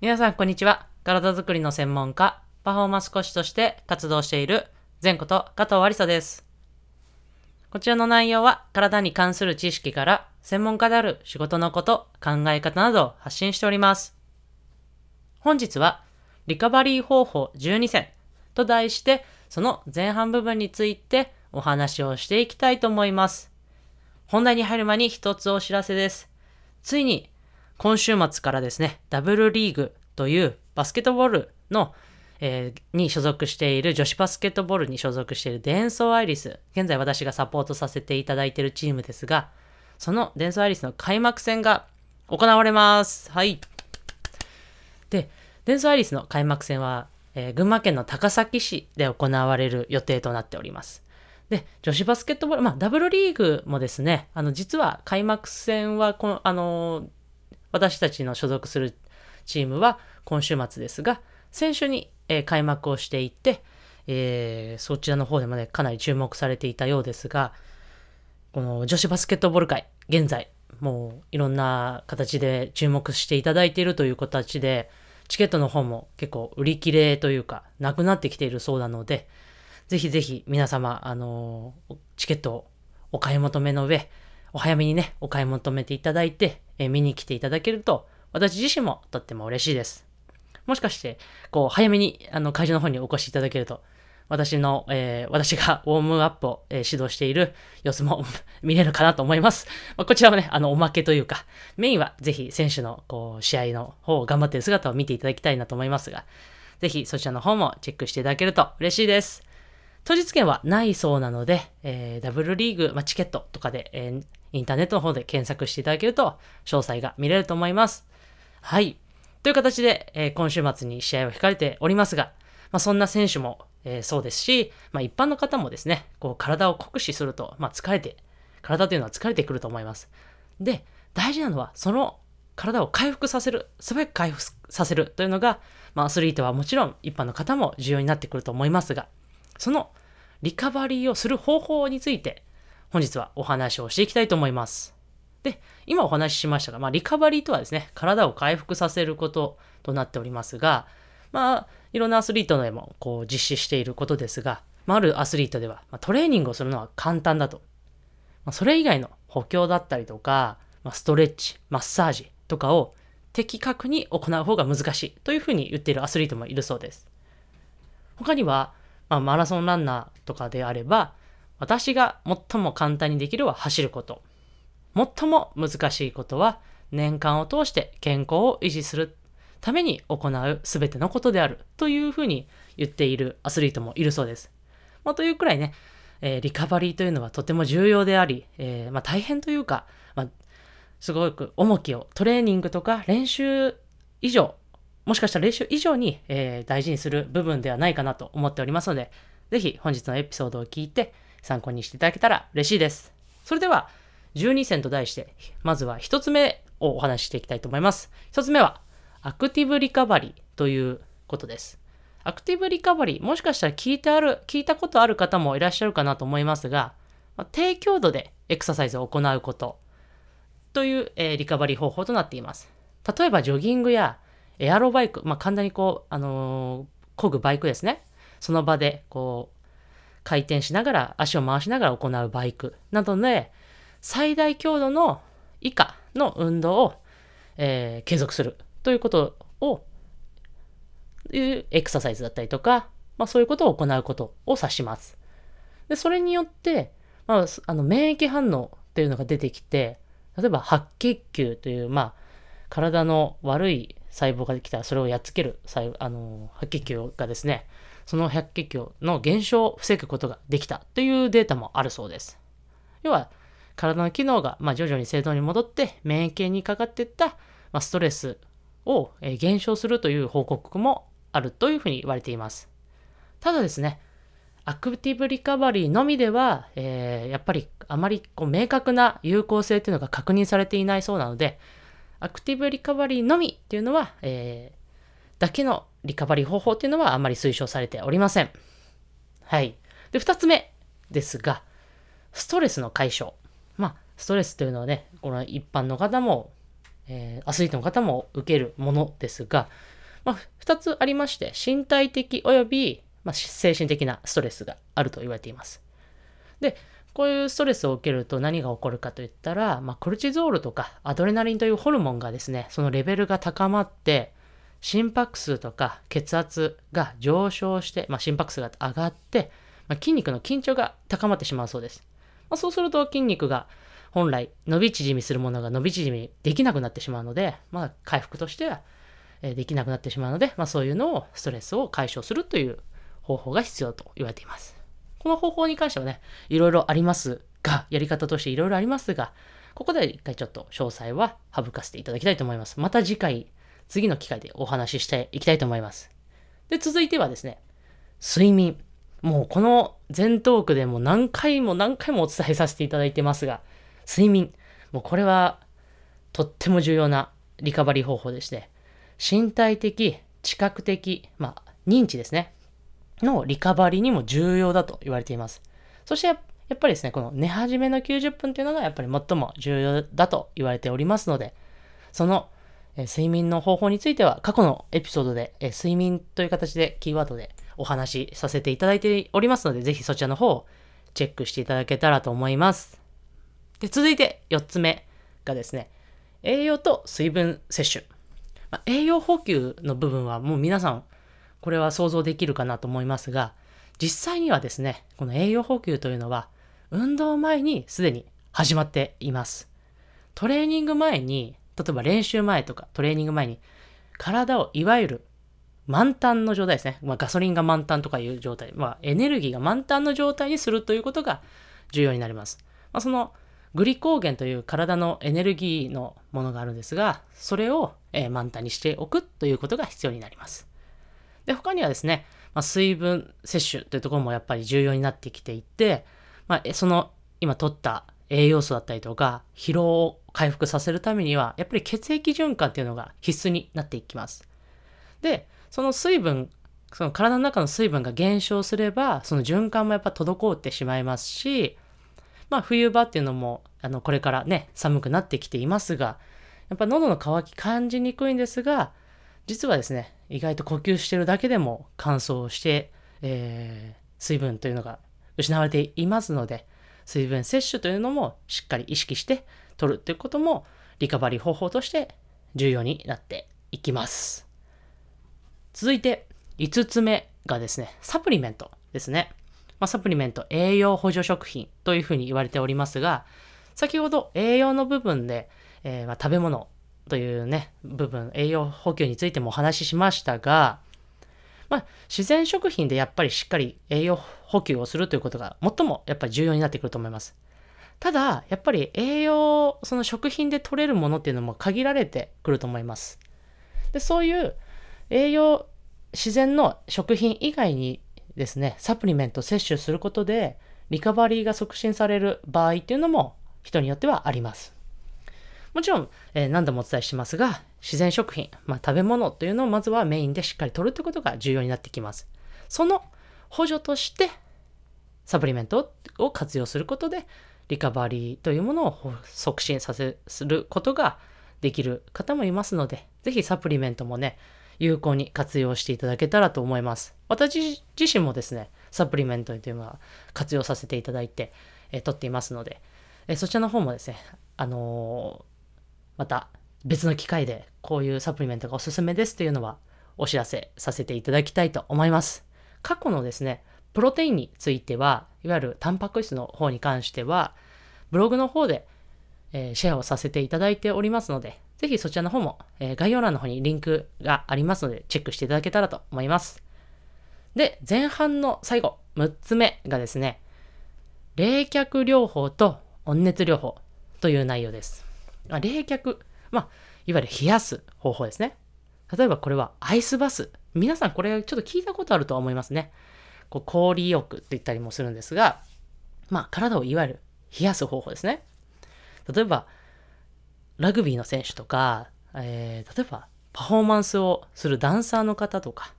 皆さん、こんにちは。体づくりの専門家、パフォーマンスコーチとして活動している、前こと加藤ありさです。こちらの内容は、体に関する知識から、専門家である仕事のこと、考え方などを発信しております。本日は、リカバリー方法12選と題して、その前半部分についてお話をしていきたいと思います。本題に入る前に一つお知らせです。ついに今週末からですね、ダブルリーグというバスケットボールの、えーに所属している、女子バスケットボールに所属しているデンソーアイリス、現在私がサポートさせていただいているチームですが、そのデンソーアイリスの開幕戦が行われます。はい。で、デンソーアイリスの開幕戦は、えー群馬県の高崎市で行われる予定となっております。で、女子バスケットボール、まあ、ダブルリーグもですね、あの、実は開幕戦はこの、あのー私たちの所属するチームは今週末ですが、先週に、えー開幕をしていて、えーそちらの方でもね、かなり注目されていたようですが、この女子バスケットボール界、現在、もういろんな形で注目していただいているという形で、チケットの方も結構売り切れというか、なくなってきているそうなので、ぜひぜひ皆様、あのーチケットをお買い求めの上、お早めにね、お買い求めていただいて、え見に来ていただけると、私自身もとっても嬉しいです。もしかして、こう、早めに、あの、会場の方にお越しいただけると、私の、えー私がウォームアップを、えー指導している様子も 見れるかなと思います。まあ、こちらはね、あの、おまけというか、メインはぜひ選手の、こう、試合の方を頑張っている姿を見ていただきたいなと思いますが、ぜひそちらの方もチェックしていただけると嬉しいです。当日券はないそうなので、えーダブルリーグ、まあ、チケットとかで、えーインターネットの方で検索していただけると、詳細が見れると思います。はい。という形で、えー今週末に試合を控えておりますが、まあ、そんな選手も、えーそうですし、まあ、一般の方もですね、こう体を酷使すると、まあ、疲れて、体というのは疲れてくると思います。で、大事なのは、その体を回復させる、素早く回復させるというのが、まあ、アスリートはもちろん一般の方も重要になってくると思いますが、そのリカバリーをする方法について、本日はお話をしていきたいと思います。で、今お話ししましたが、まあ、リカバリーとはですね、体を回復させることとなっておりますが、まあ、いろんなアスリートでもこう実施していることですが、まあ、あるアスリートでは、ま、トレーニングをするのは簡単だと。ま、それ以外の補強だったりとか、ま、ストレッチ、マッサージとかを的確に行う方が難しいというふうに言っているアスリートもいるそうです。他には、まあ、マラソンランナーとかであれば、私が最も簡単にできるは走ること。最も難しいことは年間を通して健康を維持するために行う全てのことであるというふうに言っているアスリートもいるそうです。まあ、というくらいね、えーリカバリーというのはとても重要であり、えーまあ、大変というか、まあ、すごく重きをトレーニングとか練習以上、もしかしたら練習以上に、えー大事にする部分ではないかなと思っておりますので、ぜひ本日のエピソードを聞いて参考にしていただけたら嬉しいです。それでは、12選と題して、まずは1つ目をお話ししていきたいと思います。1つ目は、アクティブリカバリーということです。アクティブリカバリー、もしかしたら聞いてある、聞いたことある方もいらっしゃるかなと思いますが、低強度でエクササイズを行うことという、えーリカバリー方法となっています。例えば、ジョギングやエアロバイク、まあ、簡単にこう、あのー漕ぐバイクですね。その場で、こう、回転しながら、足を回しながら行うバイクなどで、最大強度の以下の運動を、えー継続するということを、いうエクササイズだったりとか、まあ、そういうことを行うことを指します。で、それによって、まあ、あの免疫反応っていうのが出てきて、例えば白血球という、まあ、体の悪い細胞ができたらそれをやっつける細あの白血球がですね、その白血球の減少を防ぐことができたというデータもあるそうです。要は、体の機能が、まあ、徐々に正常に戻って免疫にかかっていった、まあ、ストレスを、減少するという報告もあるというふうに言われています。ただですね、アクティブリカバリーのみでは、えーやっぱりあまりこう明確な有効性というのが確認されていないそうなので、アクティブリカバリーのみっていうのは、えーだけのリカバリー方法っていうのはあまり推奨されておりません。はい。で、二つ目ですが、ストレスの解消。まあ、ストレスというのはね、この一般の方も、えーアスリートの方も受けるものですが、まあ、2つありまして、身体的および、まあ、精神的なストレスがあると言われています。で、こういうストレスを受けると何が起こるかといったら、まあ、コルチゾールとかアドレナリンというホルモンがですね、そのレベルが高まって、心拍数とか血圧が上昇して、まあ、心拍数が上がって、まあ、筋肉の緊張が高まってしまうそうです。まあ、そうすると筋肉が本来伸び縮みするものが伸び縮みできなくなってしまうので、まあ、回復としてはできなくなってしまうので、まあ、そういうのをストレスを解消するという方法が必要と言われています。この方法に関してはね、いろいろありますが、やり方としていろいろありますが、ここで一回ちょっと詳細は省かせていただきたいと思います。また次回、次の機会でお話ししていきたいと思います。で、続いてはですね、睡眠。もうこの前トークでも何回も何回もお伝えさせていただいてますが、睡眠。もうこれはとっても重要なリカバリー方法でして、身体的、知覚的、まあ、認知ですね。のリカバリーにも重要だと言われています。そしてやっぱりですね、この寝始めの90分っていうのがやっぱり最も重要だと言われておりますので、その、睡眠の方法については過去のエピソードで、睡眠という形でキーワードでお話しさせていただいておりますので、ぜひそちらの方をチェックしていただけたらと思います。で、続いて4つ目がですね、栄養と水分摂取。まあ、栄養補給の部分はもう皆さん、これは想像できるかなと思いますが、実際にはですね、この栄養補給というのは、運動前にすでに始まっています。トレーニング前に、例えば練習前とかトレーニング前に、体をいわゆる満タンの状態ですね。まあ、ガソリンが満タンとかいう状態、まあ、エネルギーが満タンの状態にするということが重要になります。まあ、そのグリコーゲンという体のエネルギーのものがあるんですが、それを、え満タンにしておくということが必要になります。で、他にはですね、まあ、水分摂取というところもやっぱり重要になってきていて、まあ、その今取った栄養素だったりとか、疲労を回復させるためには、やっぱり血液循環っていうのが必須になっていきます。で、その水分、その体の中の水分が減少すれば、その循環もやっぱ滞ってしまいますし、まあ冬場っていうのも、あの、これからね、寒くなってきていますが、やっぱ喉の渇き感じにくいんですが、実はですね、意外と呼吸してるだけでも乾燥して、えー水分というのが失われていますので、水分摂取というのもしっかり意識して取るということもリカバリー方法として重要になっていきます。続いて5つ目がですね、サプリメントですね。まあ、サプリメント、栄養補助食品というふうに言われておりますが、先ほど栄養の部分で、えーまあ食べ物というね、部分、栄養補給についてもお話ししましたが、まあ、自然食品でやっぱりしっかり栄養補給をするということが最もやっぱり重要になってくると思います。ただ、やっぱり栄養、その食品で取れるものっていうのも限られてくると思います。で、そういう栄養、自然の食品以外にですね、サプリメント摂取することで、リカバリーが促進される場合っていうのも人によってはあります。もちろん、えー何度もお伝えしますが、自然食品、まあ、食べ物というのをまずはメインでしっかり取るということが重要になってきます。その補助として、サプリメントを活用することで、リカバリーというものを促進させることができる方もいますので、ぜひサプリメントもね、有効に活用していただけたらと思います。私自身もですね、サプリメントというのは活用させていただいて、えー取っていますので、えーそちらの方もですね、あのまた別の機会でこういうサプリメントがおすすめですというのはお知らせさせていただきたいと思います。過去のですね、プロテインについては、いわゆるタンパク質の方に関しては、ブログの方で、えーシェアをさせていただいておりますので、ぜひそちらの方も、えー概要欄の方にリンクがありますので、チェックしていただけたらと思います。で、前半の最後、6つ目がですね、冷却療法と温熱療法という内容です。あ冷却、まあ、いわゆる冷やす方法ですね。例えばこれはアイスバス。皆さんこれちょっと聞いたことあるとは思いますね。こう氷浴って言ったりもするんですが、まあ、体をいわゆる冷やす方法ですね。例えば、ラグビーの選手とか、えー例えばパフォーマンスをするダンサーの方とか、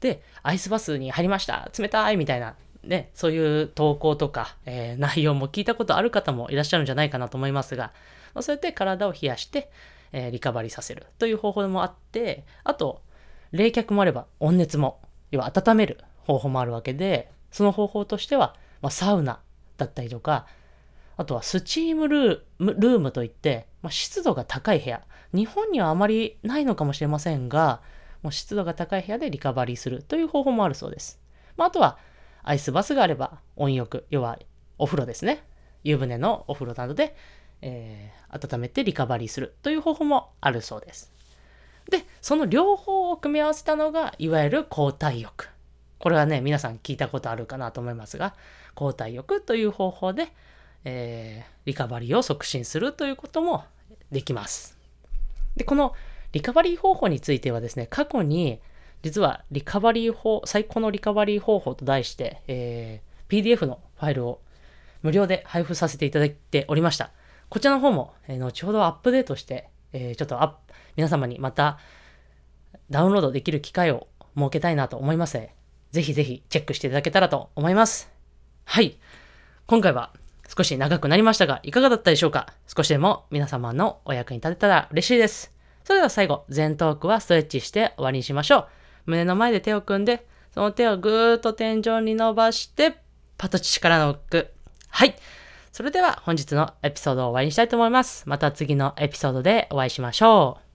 で、アイスバスに入りました冷たいみたいな、ね、そういう投稿とか、えー内容も聞いたことある方もいらっしゃるんじゃないかなと思いますが、まそうやって体を冷やして、えー、リカバリーさせるという方法もあって、あと、冷却もあれば温熱も、要は温める方法もあるわけで、その方法としては、まあ、サウナだったりとか、あとはスチームルームといって、まあ、湿度が高い部屋。日本にはあまりないのかもしれませんが、もう湿度が高い部屋でリカバリーするという方法もあるそうです。まあ、あとは、アイスバスがあれば温浴、要はお風呂ですね。湯船のお風呂などで、えー、温めてリカバリーするという方法もあるそうです。で、その両方を組み合わせたのが、いわゆる交代浴。これはね、皆さん聞いたことあるかなと思いますが、交代浴という方法で、えー、リカバリーを促進するということもできます。で、このリカバリー方法についてはですね、過去に実はリカバリー法、最高のリカバリー方法と題して、えー、PDF のファイルを無料で配布させていただいておりました。こちらの方も、えー、後ほどアップデートして、えー、ちょっと皆様にまたダウンロードできる機会を設けたいなと思いますので、ぜひぜひチェックしていただけたらと思います。はい。今回は少し長くなりましたが、いかがだったでしょうか？少しでも皆様のお役に立てたら嬉しいです。それでは最後、前トークはストレッチして終わりにしましょう。胸の前で手を組んで、その手をぐーっと天井に伸ばして、パトチからノック。はい。それでは本日のエピソードを終わりにしたいと思います。また次のエピソードでお会いしましょう。